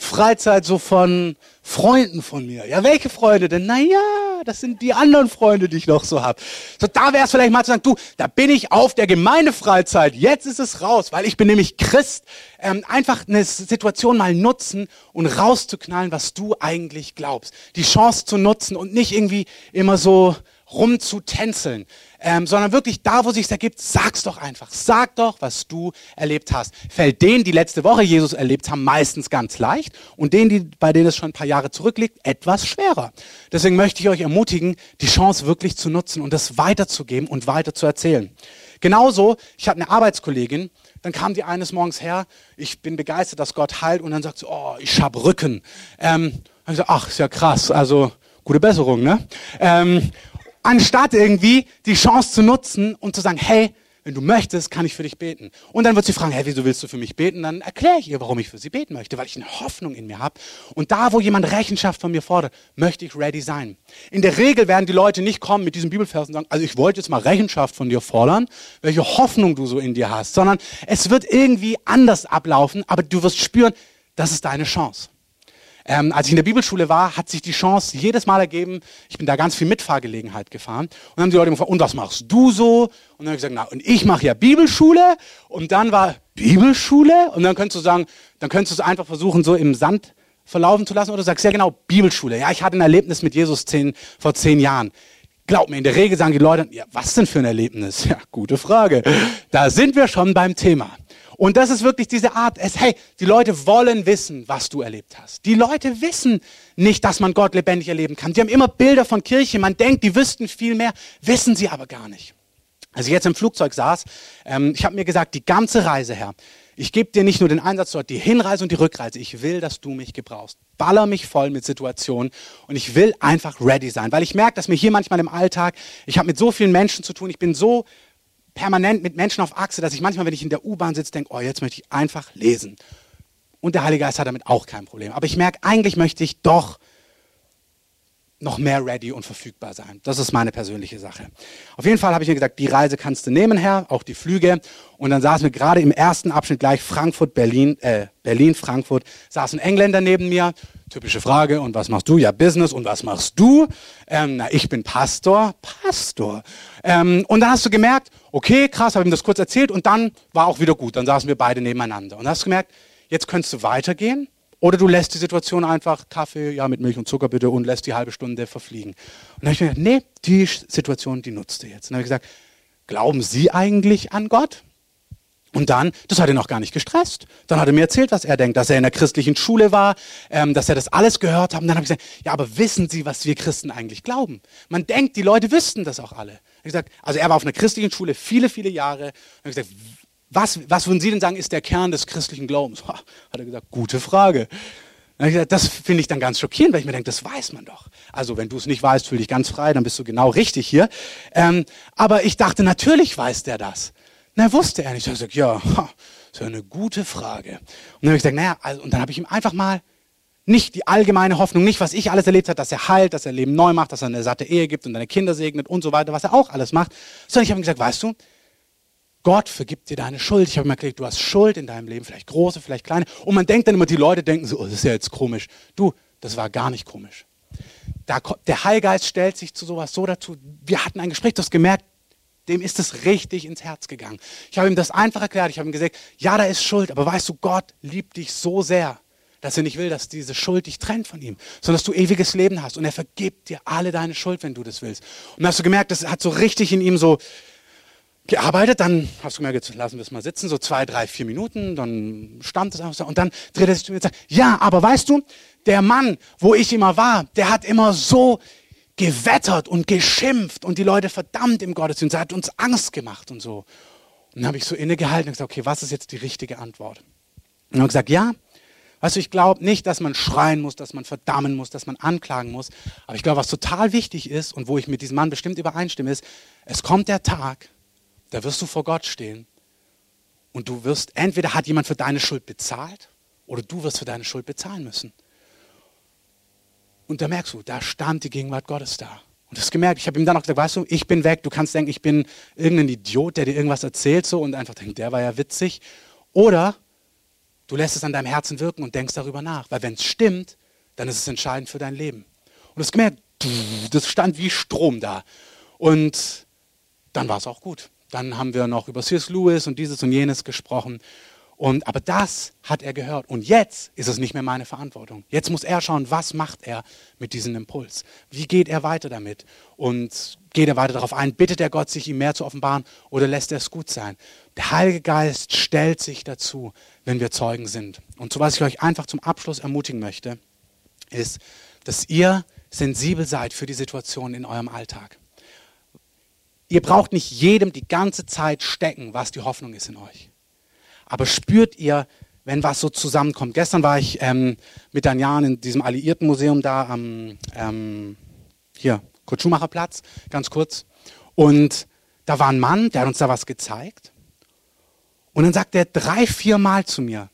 Freizeit so von Freunden von mir. Ja, welche Freunde denn? Naja, das sind die anderen Freunde, die ich noch so habe. So, da wäre es vielleicht mal zu sagen, du, da bin ich auf der Gemeindefreizeit. Jetzt ist es raus, weil ich bin nämlich Christ. Ähm, einfach eine Situation mal nutzen und rauszuknallen, was du eigentlich glaubst. Die Chance zu nutzen und nicht irgendwie immer so rumzutänzeln ähm, sondern wirklich da, wo sich ergibt, sag's doch einfach. Sag doch, was du erlebt hast. Fällt denen, die letzte Woche Jesus erlebt haben, meistens ganz leicht und denen, die, bei denen es schon ein paar Jahre zurückliegt, etwas schwerer. Deswegen möchte ich euch ermutigen, die Chance wirklich zu nutzen und das weiterzugeben und weiter zu erzählen. Genauso, ich hatte eine Arbeitskollegin, dann kam die eines Morgens her, ich bin begeistert, dass Gott heilt und dann sagt sie, oh, ich hab Rücken. Ähm, dann ich gesagt, ach, ist ja krass, also gute Besserung, ne? Ähm, anstatt irgendwie die Chance zu nutzen und zu sagen, hey, wenn du möchtest, kann ich für dich beten. Und dann wird sie fragen, hey, wieso willst du für mich beten? Dann erkläre ich ihr, warum ich für sie beten möchte, weil ich eine Hoffnung in mir habe. Und da, wo jemand Rechenschaft von mir fordert, möchte ich ready sein. In der Regel werden die Leute nicht kommen mit diesem Bibelvers und sagen, also ich wollte jetzt mal Rechenschaft von dir fordern, welche Hoffnung du so in dir hast, sondern es wird irgendwie anders ablaufen, aber du wirst spüren, das ist deine Chance. Ähm, als ich in der Bibelschule war, hat sich die Chance jedes Mal ergeben, ich bin da ganz viel Mitfahrgelegenheit gefahren. Und dann haben die Leute gefragt, und was machst du so? Und dann habe ich gesagt, na, und ich mache ja Bibelschule. Und dann war Bibelschule. Und dann könntest du sagen, dann könntest du es einfach versuchen, so im Sand verlaufen zu lassen. Oder du sagst, ja genau, Bibelschule. Ja, ich hatte ein Erlebnis mit Jesus zehn, vor zehn Jahren. Glaub mir, in der Regel sagen die Leute, ja, was denn für ein Erlebnis? Ja, gute Frage. Da sind wir schon beim Thema. Und das ist wirklich diese Art, es, hey, die Leute wollen wissen, was du erlebt hast. Die Leute wissen nicht, dass man Gott lebendig erleben kann. Die haben immer Bilder von Kirche. Man denkt, die wüssten viel mehr, wissen sie aber gar nicht. Als ich jetzt im Flugzeug saß, ähm, ich habe mir gesagt, die ganze Reise her, ich gebe dir nicht nur den Einsatz dort, die Hinreise und die Rückreise. Ich will, dass du mich gebrauchst. Baller mich voll mit Situationen und ich will einfach ready sein, weil ich merke, dass mir hier manchmal im Alltag, ich habe mit so vielen Menschen zu tun, ich bin so permanent mit Menschen auf Achse, dass ich manchmal, wenn ich in der U-Bahn sitze, denke, oh, jetzt möchte ich einfach lesen. und der Heilige Geist hat damit auch kein Problem. Aber ich merke, eigentlich möchte ich doch noch mehr ready und verfügbar sein. Das ist meine persönliche Sache. Auf jeden Fall habe ich mir gesagt, die Reise kannst du nehmen, Herr, auch die Flüge. Und dann saßen wir gerade im ersten Abschnitt gleich Frankfurt, Berlin, äh, Berlin, Frankfurt, saßen Engländer neben mir. Typische Frage, und was machst du? Ja, Business. Und was machst du? Ähm, na, ich bin Pastor. Pastor. Ähm, und dann hast du gemerkt, okay, krass, habe ihm das kurz erzählt und dann war auch wieder gut. Dann saßen wir beide nebeneinander. Und dann hast du gemerkt, jetzt könntest du weitergehen oder du lässt die Situation einfach, Kaffee, ja, mit Milch und Zucker bitte und lässt die halbe Stunde verfliegen. Und dann habe ich mir gedacht, nee, die Situation, die nutzt du jetzt. Und dann habe ich gesagt, glauben Sie eigentlich an Gott? Und dann, das hat ihn noch gar nicht gestresst. Dann hat er mir erzählt, was er denkt, dass er in der christlichen Schule war, ähm, dass er das alles gehört hat. Und dann habe ich gesagt, ja, aber wissen Sie, was wir Christen eigentlich glauben? Man denkt, die Leute wüssten das auch alle. Ich gesagt, also er war auf einer christlichen Schule viele, viele Jahre. Und ich gesagt, was, was würden Sie denn sagen, ist der Kern des christlichen Glaubens? Ha, hat er gesagt, gute Frage. Gesagt, das finde ich dann ganz schockierend, weil ich mir denke, das weiß man doch. Also wenn du es nicht weißt, fühl dich ganz frei, dann bist du genau richtig hier. Ähm, aber ich dachte, natürlich weiß der das. Na, wusste er nicht. Ich gesagt, ja, das ist eine gute Frage. Und dann habe ich gesagt, naja, also, und dann habe ich ihm einfach mal nicht die allgemeine Hoffnung, nicht was ich alles erlebt habe, dass er heilt, dass er Leben neu macht, dass er eine satte Ehe gibt und deine Kinder segnet und so weiter, was er auch alles macht, sondern ich habe ihm gesagt, weißt du, Gott vergibt dir deine Schuld. Ich habe mir erklärt, du hast Schuld in deinem Leben, vielleicht große, vielleicht kleine. Und man denkt dann immer, die Leute denken so, oh, das ist ja jetzt komisch. Du, das war gar nicht komisch. Da, der Heilgeist stellt sich zu sowas so dazu. Wir hatten ein Gespräch, du hast gemerkt, dem ist es richtig ins Herz gegangen. Ich habe ihm das einfach erklärt. Ich habe ihm gesagt, ja, da ist Schuld, aber weißt du, Gott liebt dich so sehr, dass er nicht will, dass diese Schuld dich trennt von ihm, sondern dass du ewiges Leben hast. Und er vergibt dir alle deine Schuld, wenn du das willst. Und dann hast du gemerkt, das hat so richtig in ihm so, gearbeitet, dann hast du gemerkt, lassen wir es mal sitzen, so zwei, drei, vier Minuten, dann stand es einfach so und dann dreht er sich zu mir und sagt, ja, aber weißt du, der Mann, wo ich immer war, der hat immer so gewettert und geschimpft und die Leute verdammt im Gottesdienst, er hat uns Angst gemacht und so. Und dann habe ich so innegehalten und gesagt, okay, was ist jetzt die richtige Antwort? Und dann habe gesagt, ja, weißt du, ich glaube nicht, dass man schreien muss, dass man verdammen muss, dass man anklagen muss, aber ich glaube, was total wichtig ist und wo ich mit diesem Mann bestimmt übereinstimme, ist, es kommt der Tag, da wirst du vor Gott stehen und du wirst, entweder hat jemand für deine Schuld bezahlt oder du wirst für deine Schuld bezahlen müssen. Und da merkst du, da stand die Gegenwart Gottes da. Und das gemerkt, ich habe ihm dann auch gesagt, weißt du, ich bin weg. Du kannst denken, ich bin irgendein Idiot, der dir irgendwas erzählt so und einfach denkt, der war ja witzig. Oder du lässt es an deinem Herzen wirken und denkst darüber nach. Weil wenn es stimmt, dann ist es entscheidend für dein Leben. Und das gemerkt, das stand wie Strom da. Und dann war es auch gut. Dann haben wir noch über C.S. Lewis und dieses und jenes gesprochen. Und, aber das hat er gehört. Und jetzt ist es nicht mehr meine Verantwortung. Jetzt muss er schauen, was macht er mit diesem Impuls? Wie geht er weiter damit? Und geht er weiter darauf ein? Bittet er Gott, sich ihm mehr zu offenbaren oder lässt er es gut sein? Der Heilige Geist stellt sich dazu, wenn wir Zeugen sind. Und so was ich euch einfach zum Abschluss ermutigen möchte, ist, dass ihr sensibel seid für die Situation in eurem Alltag. Ihr braucht nicht jedem die ganze Zeit stecken, was die Hoffnung ist in euch. Aber spürt ihr, wenn was so zusammenkommt. Gestern war ich ähm, mit Danian in diesem Alliiertenmuseum da am ähm, hier, Kurt Schumacher Platz, ganz kurz. Und da war ein Mann, der hat uns da was gezeigt. Und dann sagt er drei, vier Mal zu mir,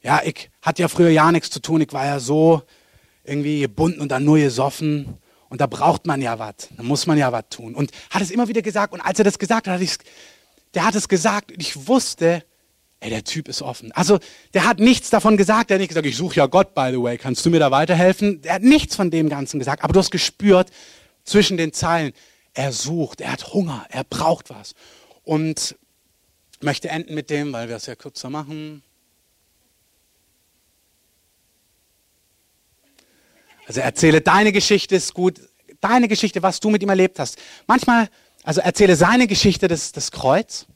ja, ich hatte ja früher ja nichts zu tun, ich war ja so irgendwie gebunden und dann nur gesoffen. Und da braucht man ja was. Da muss man ja was tun. Und hat es immer wieder gesagt. Und als er das gesagt hat, hat der hat es gesagt und ich wusste, ey, der Typ ist offen. Also der hat nichts davon gesagt. Der hat nicht gesagt, ich suche ja Gott, by the way. Kannst du mir da weiterhelfen? Der hat nichts von dem Ganzen gesagt. Aber du hast gespürt zwischen den Zeilen, er sucht, er hat Hunger, er braucht was. Und ich möchte enden mit dem, weil wir es ja kürzer machen. Also erzähle deine Geschichte ist gut, deine Geschichte, was du mit ihm erlebt hast. Manchmal, also erzähle seine Geschichte, das, das Kreuz.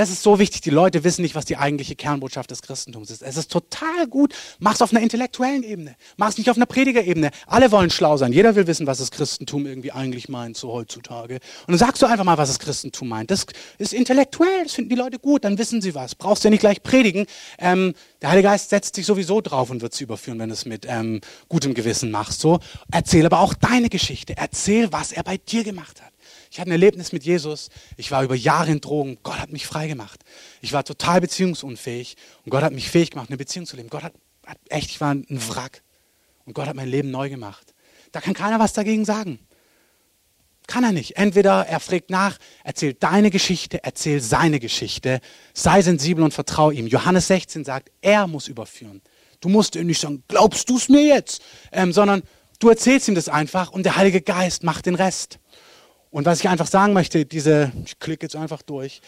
Das ist so wichtig. Die Leute wissen nicht, was die eigentliche Kernbotschaft des Christentums ist. Es ist total gut. Mach es auf einer intellektuellen Ebene. Mach es nicht auf einer Predigerebene. Alle wollen schlau sein. Jeder will wissen, was das Christentum irgendwie eigentlich meint, so heutzutage. Und dann sagst du einfach mal, was das Christentum meint. Das ist intellektuell. Das finden die Leute gut. Dann wissen sie was. Brauchst du ja nicht gleich predigen. Ähm, der Heilige Geist setzt sich sowieso drauf und wird sie überführen, wenn du es mit ähm, gutem Gewissen machst. So. Erzähl aber auch deine Geschichte. Erzähl, was er bei dir gemacht hat. Ich hatte ein Erlebnis mit Jesus. Ich war über Jahre in Drogen. Gott hat mich frei gemacht. Ich war total beziehungsunfähig und Gott hat mich fähig gemacht, eine Beziehung zu leben. Gott hat, hat echt, ich war ein Wrack und Gott hat mein Leben neu gemacht. Da kann keiner was dagegen sagen. Kann er nicht. Entweder er fragt nach, erzähl deine Geschichte, erzähl seine Geschichte, sei sensibel und vertrau ihm. Johannes 16 sagt, er muss überführen. Du musst ihm nicht sagen, glaubst du es mir jetzt, ähm, sondern du erzählst ihm das einfach und der Heilige Geist macht den Rest. Und was ich einfach sagen möchte, diese, ich klicke jetzt einfach durch.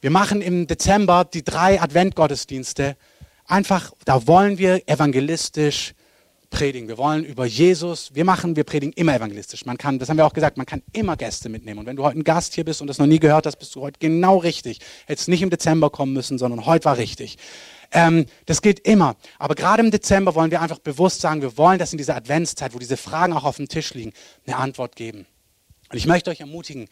Wir machen im Dezember die drei Adventgottesdienste. Einfach, da wollen wir evangelistisch predigen. Wir wollen über Jesus, wir machen, wir predigen immer evangelistisch. Man kann, das haben wir auch gesagt, man kann immer Gäste mitnehmen. Und wenn du heute ein Gast hier bist und das noch nie gehört hast, bist du heute genau richtig. Hättest nicht im Dezember kommen müssen, sondern heute war richtig. Ähm, das gilt immer. Aber gerade im Dezember wollen wir einfach bewusst sagen, wir wollen, dass in dieser Adventszeit, wo diese Fragen auch auf dem Tisch liegen, eine Antwort geben. Und ich möchte euch ermutigen,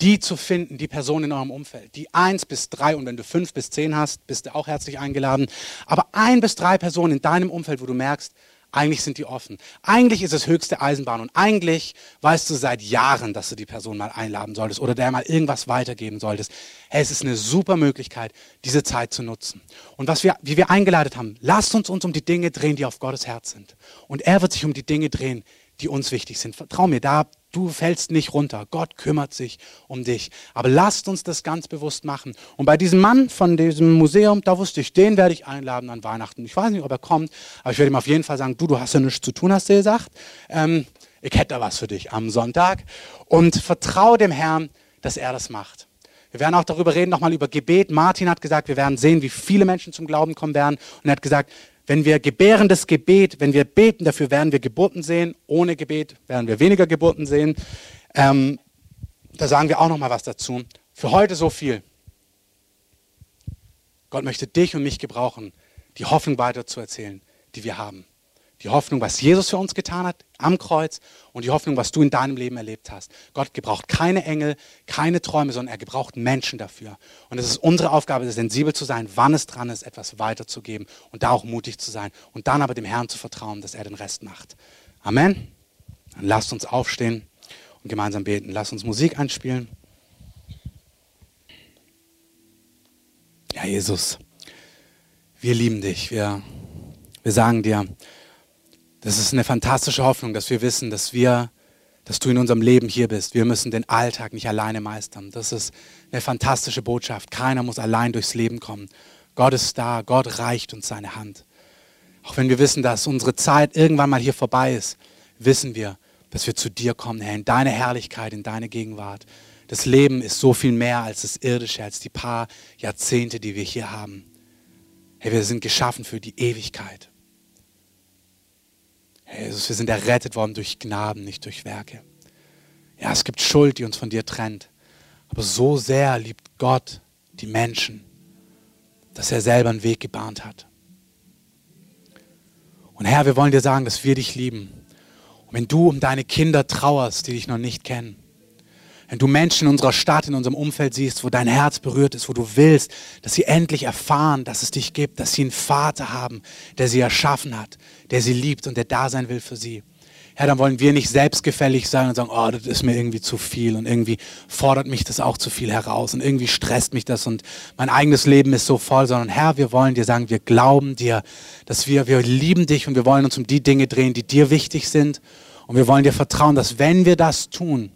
die zu finden, die Person in eurem Umfeld, die eins bis drei und wenn du fünf bis zehn hast, bist du auch herzlich eingeladen. Aber ein bis drei Personen in deinem Umfeld, wo du merkst, eigentlich sind die offen. Eigentlich ist es höchste Eisenbahn und eigentlich weißt du seit Jahren, dass du die Person mal einladen solltest oder der mal irgendwas weitergeben solltest. Hey, es ist eine super Möglichkeit, diese Zeit zu nutzen. Und was wir, wie wir eingeleitet haben, lasst uns uns um die Dinge drehen, die auf Gottes Herz sind. Und er wird sich um die Dinge drehen, die uns wichtig sind. Vertrau mir, da du fällst nicht runter. Gott kümmert sich um dich. Aber lasst uns das ganz bewusst machen. Und bei diesem Mann von diesem Museum, da wusste ich, den werde ich einladen an Weihnachten. Ich weiß nicht, ob er kommt, aber ich werde ihm auf jeden Fall sagen, du, du hast ja nichts zu tun, hast du gesagt. Ähm, ich hätte da was für dich am Sonntag. Und vertraue dem Herrn, dass er das macht. Wir werden auch darüber reden, nochmal über Gebet. Martin hat gesagt, wir werden sehen, wie viele Menschen zum Glauben kommen werden. Und er hat gesagt, wenn wir gebärendes Gebet, wenn wir beten, dafür werden wir Geburten sehen. Ohne Gebet werden wir weniger Geburten sehen. Ähm, da sagen wir auch noch mal was dazu. Für heute so viel. Gott möchte dich und mich gebrauchen, die Hoffnung weiterzuerzählen, die wir haben. Die Hoffnung, was Jesus für uns getan hat am Kreuz und die Hoffnung, was du in deinem Leben erlebt hast. Gott gebraucht keine Engel, keine Träume, sondern er gebraucht Menschen dafür. Und es ist unsere Aufgabe, sensibel zu sein, wann es dran ist, etwas weiterzugeben und da auch mutig zu sein und dann aber dem Herrn zu vertrauen, dass er den Rest macht. Amen. Dann lasst uns aufstehen und gemeinsam beten. Lasst uns Musik einspielen. Ja, Jesus, wir lieben dich. Wir, wir sagen dir, das ist eine fantastische Hoffnung, dass wir wissen, dass wir, dass du in unserem Leben hier bist. Wir müssen den Alltag nicht alleine meistern. Das ist eine fantastische Botschaft. Keiner muss allein durchs Leben kommen. Gott ist da. Gott reicht uns seine Hand. Auch wenn wir wissen, dass unsere Zeit irgendwann mal hier vorbei ist, wissen wir, dass wir zu dir kommen, Herr, in deine Herrlichkeit, in deine Gegenwart. Das Leben ist so viel mehr als das Irdische, als die paar Jahrzehnte, die wir hier haben. Herr, wir sind geschaffen für die Ewigkeit. Jesus, wir sind errettet worden durch Gnaden, nicht durch Werke. Ja, es gibt Schuld, die uns von dir trennt. Aber so sehr liebt Gott die Menschen, dass er selber einen Weg gebahnt hat. Und Herr, wir wollen dir sagen, dass wir dich lieben. Und wenn du um deine Kinder trauerst, die dich noch nicht kennen, wenn du Menschen in unserer Stadt, in unserem Umfeld siehst, wo dein Herz berührt ist, wo du willst, dass sie endlich erfahren, dass es dich gibt, dass sie einen Vater haben, der sie erschaffen hat, der sie liebt und der da sein will für sie. Herr, dann wollen wir nicht selbstgefällig sein und sagen, oh, das ist mir irgendwie zu viel und irgendwie fordert mich das auch zu viel heraus und irgendwie stresst mich das und mein eigenes Leben ist so voll, sondern Herr, wir wollen dir sagen, wir glauben dir, dass wir, wir lieben dich und wir wollen uns um die Dinge drehen, die dir wichtig sind und wir wollen dir vertrauen, dass wenn wir das tun,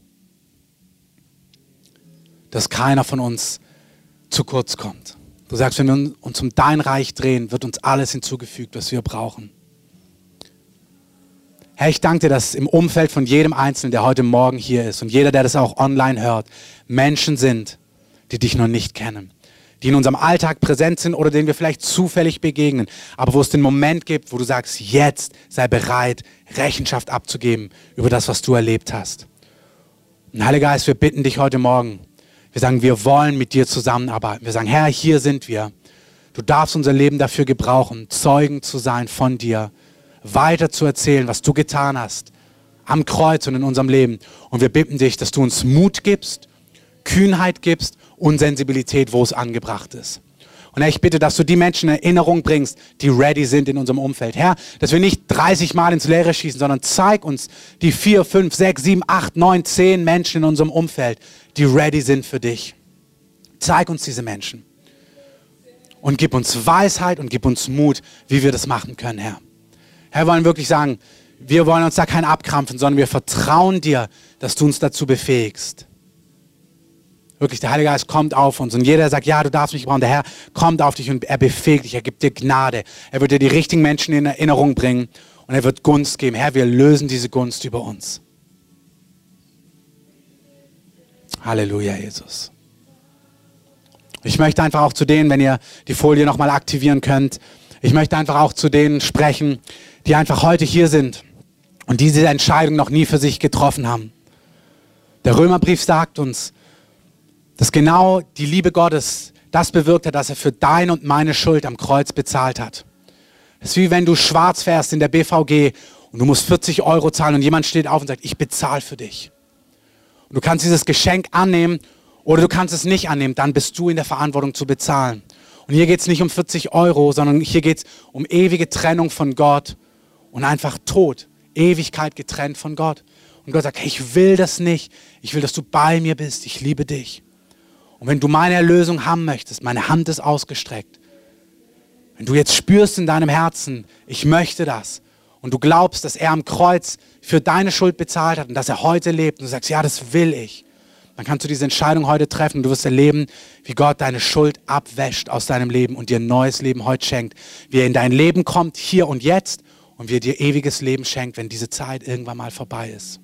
dass keiner von uns zu kurz kommt. Du sagst, wenn wir uns um dein Reich drehen, wird uns alles hinzugefügt, was wir brauchen. Herr, ich danke dir, dass im Umfeld von jedem Einzelnen, der heute Morgen hier ist und jeder, der das auch online hört, Menschen sind, die dich noch nicht kennen, die in unserem Alltag präsent sind oder denen wir vielleicht zufällig begegnen, aber wo es den Moment gibt, wo du sagst, jetzt sei bereit, Rechenschaft abzugeben über das, was du erlebt hast. Und Heiliger Geist, wir bitten dich heute Morgen, wir sagen, wir wollen mit dir zusammenarbeiten. Wir sagen, Herr, hier sind wir. Du darfst unser Leben dafür gebrauchen, Zeugen zu sein von dir, weiter zu erzählen, was du getan hast am Kreuz und in unserem Leben. Und wir bitten dich, dass du uns Mut gibst, Kühnheit gibst und Sensibilität, wo es angebracht ist. Und Herr, ich bitte, dass du die Menschen in Erinnerung bringst, die ready sind in unserem Umfeld. Herr, dass wir nicht 30 Mal ins Leere schießen, sondern zeig uns die vier, fünf, sechs, sieben, acht, neun, zehn Menschen in unserem Umfeld, die ready sind für dich. Zeig uns diese Menschen. Und gib uns Weisheit und gib uns Mut, wie wir das machen können, Herr. Herr, wir wollen wirklich sagen, wir wollen uns da kein abkrampfen, sondern wir vertrauen dir, dass du uns dazu befähigst. Wirklich, der Heilige Geist kommt auf uns und jeder der sagt, ja, du darfst mich brauchen. Der Herr kommt auf dich und er befähigt dich, er gibt dir Gnade. Er wird dir die richtigen Menschen in Erinnerung bringen und er wird Gunst geben. Herr, wir lösen diese Gunst über uns. Halleluja, Jesus. Ich möchte einfach auch zu denen, wenn ihr die Folie nochmal aktivieren könnt, ich möchte einfach auch zu denen sprechen, die einfach heute hier sind und diese Entscheidung noch nie für sich getroffen haben. Der Römerbrief sagt uns, dass genau die Liebe Gottes das bewirkt hat, dass er für deine und meine Schuld am Kreuz bezahlt hat. Es ist wie wenn du schwarz fährst in der BVG und du musst 40 Euro zahlen und jemand steht auf und sagt, ich bezahle für dich. Und du kannst dieses Geschenk annehmen oder du kannst es nicht annehmen, dann bist du in der Verantwortung zu bezahlen. Und hier geht es nicht um 40 Euro, sondern hier geht es um ewige Trennung von Gott und einfach Tod, Ewigkeit getrennt von Gott. Und Gott sagt, hey, ich will das nicht. Ich will, dass du bei mir bist. Ich liebe dich. Und wenn du meine Erlösung haben möchtest, meine Hand ist ausgestreckt. Wenn du jetzt spürst in deinem Herzen, ich möchte das, und du glaubst, dass er am Kreuz für deine Schuld bezahlt hat und dass er heute lebt, und du sagst, ja, das will ich, dann kannst du diese Entscheidung heute treffen und du wirst erleben, wie Gott deine Schuld abwäscht aus deinem Leben und dir ein neues Leben heute schenkt. Wie er in dein Leben kommt, hier und jetzt, und wie er dir ewiges Leben schenkt, wenn diese Zeit irgendwann mal vorbei ist.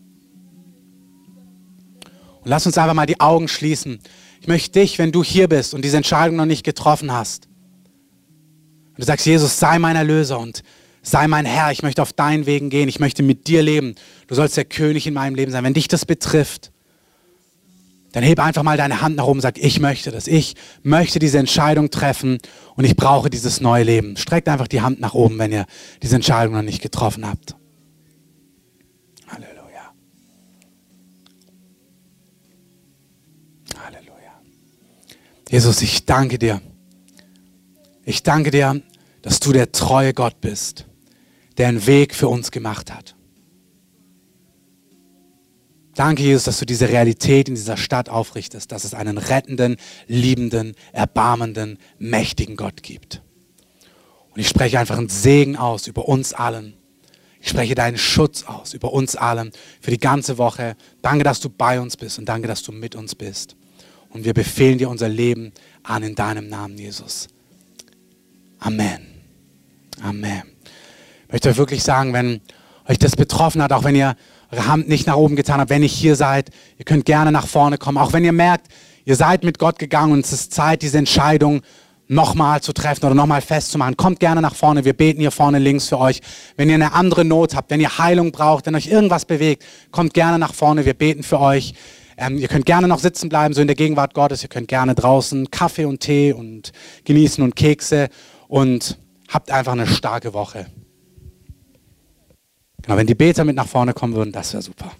Und lass uns einfach mal die Augen schließen. Ich möchte dich, wenn du hier bist und diese Entscheidung noch nicht getroffen hast, und du sagst, Jesus, sei mein Erlöser und sei mein Herr, ich möchte auf deinen Wegen gehen, ich möchte mit dir leben, du sollst der König in meinem Leben sein. Wenn dich das betrifft, dann heb einfach mal deine Hand nach oben und sag, ich möchte das, ich möchte diese Entscheidung treffen und ich brauche dieses neue Leben. Streckt einfach die Hand nach oben, wenn ihr diese Entscheidung noch nicht getroffen habt. Jesus, ich danke dir. Ich danke dir, dass du der treue Gott bist, der einen Weg für uns gemacht hat. Danke, Jesus, dass du diese Realität in dieser Stadt aufrichtest, dass es einen rettenden, liebenden, erbarmenden, mächtigen Gott gibt. Und ich spreche einfach einen Segen aus über uns allen. Ich spreche deinen Schutz aus über uns allen für die ganze Woche. Danke, dass du bei uns bist und danke, dass du mit uns bist. Und wir befehlen dir unser Leben an in deinem Namen, Jesus. Amen. Amen. Ich möchte euch wirklich sagen, wenn euch das betroffen hat, auch wenn ihr Hand nicht nach oben getan habt, wenn ihr hier seid, ihr könnt gerne nach vorne kommen. Auch wenn ihr merkt, ihr seid mit Gott gegangen und es ist Zeit, diese Entscheidung nochmal zu treffen oder nochmal festzumachen. Kommt gerne nach vorne. Wir beten hier vorne links für euch. Wenn ihr eine andere Not habt, wenn ihr Heilung braucht, wenn euch irgendwas bewegt, kommt gerne nach vorne. Wir beten für euch. Ähm, ihr könnt gerne noch sitzen bleiben, so in der Gegenwart Gottes. Ihr könnt gerne draußen Kaffee und Tee und genießen und Kekse und habt einfach eine starke Woche. Genau, wenn die Beter mit nach vorne kommen würden, das wäre super.